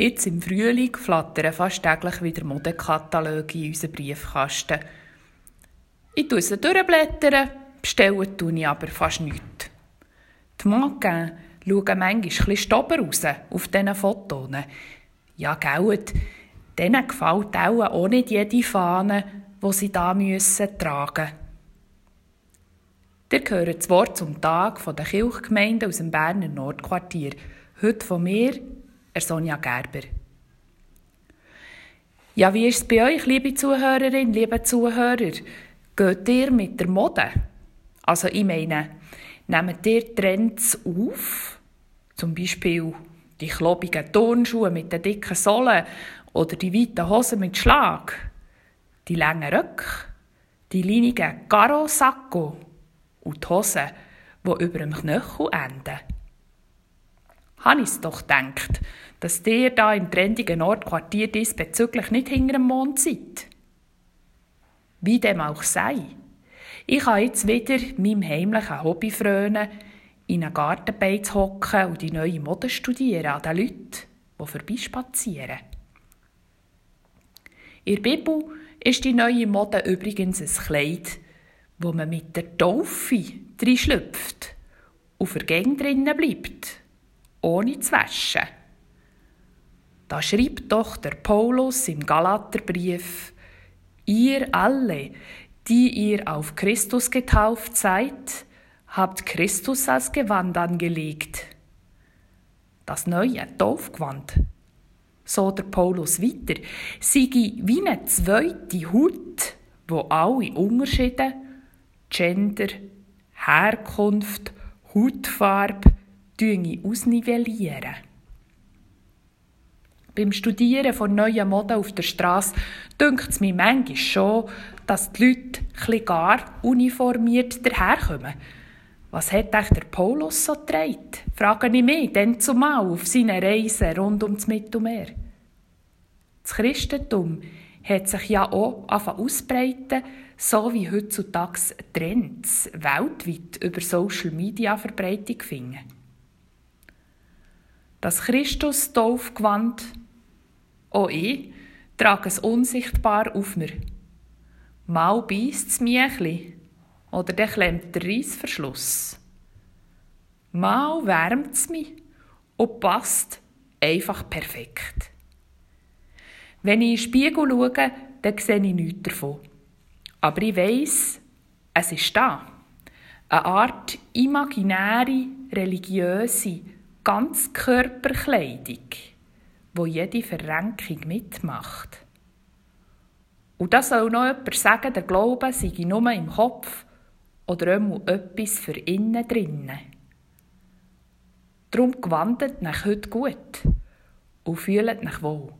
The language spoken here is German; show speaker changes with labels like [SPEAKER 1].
[SPEAKER 1] Jetzt im Frühling flattern fast täglich wieder Modekataloge in unseren Briefkasten. Ich tue sie durchblättern, bestellen tue ich aber fast nichts. Die Mannequins schauen manchmal etwas stober raus auf diesen Fotos. Ja, gell, denen gefällt auch nicht jede Fahne, die sie da müssen tragen Ihr hört das Wort zum Tag der Kirchgemeinden aus dem Berner Nordquartier. Heute von mir, Sonja Gerber. Ja, wie ist es bei euch, liebe Zuhörerinnen, liebe Zuhörer? Geht ihr mit der Mode? Also ich meine, nehmt ihr Trends auf? Zum Beispiel die klobigen Turnschuhe mit den dicken Sohlen oder die weiten Hosen mit Schlag, die langen Röcke, die linigen Garo-Sacco und die Hosen, die über dem Knöchel enden. Habe ich doch gedacht, dass ihr da im trendigen Nordquartier diesbezüglich nicht hinter dem Mond seid. Wie dem auch sei. Ich kann jetzt wieder meinem heimlichen Hobby frönen, in einen Gartenbeiz hocken und die neue Mode studieren an den Leuten, die vorbeispazieren. In der Bibel ist die neue Mode übrigens ein Kleid, wo man mit der Taufe schlüpft und für drinnen bleibt, ohne zu waschen. Da schreibt doch der Paulus im Galaterbrief, ihr alle, die ihr auf Christus getauft seid, habt Christus als Gewand angelegt. Das neue Taufgewand, so der Paulus weiter, sei wie eine zweite Haut, wo alle Unterschiede, Gender, Herkunft, Hautfarbe, ausnivellieren beim Studieren von neuen Moden auf der Straße dünkt es mir manchmal schon, dass die Leute ein gar uniformiert daherkommen. Was hat echt der Paulus so getragen? Frage ich mich dann zumal auf seinen Reisen rund ums Mittelmeer. Das Christentum hat sich ja auch ausbreiten, so wie heutzutage Trends weltweit über Social Media Verbreitung finden. Das Christus-Taufgewand auch ich trage es unsichtbar auf mir. Mal beißt es mich oder dann klemmt der Reissverschluss. Mal wärmt es mich und passt einfach perfekt. Wenn ich in den Spiegel schaue, dann sehe ich nichts davon. Aber ich weiss, es ist da. Eine Art imaginäre, religiöse, Ganzkörperkleidung wo jede Verrenkung mitmacht. Und da soll noch jemand sagen, der Glaube sei nur im Kopf oder etwas für innen drinnen. Darum gewandelt nach heute gut und fühlt nach wohl.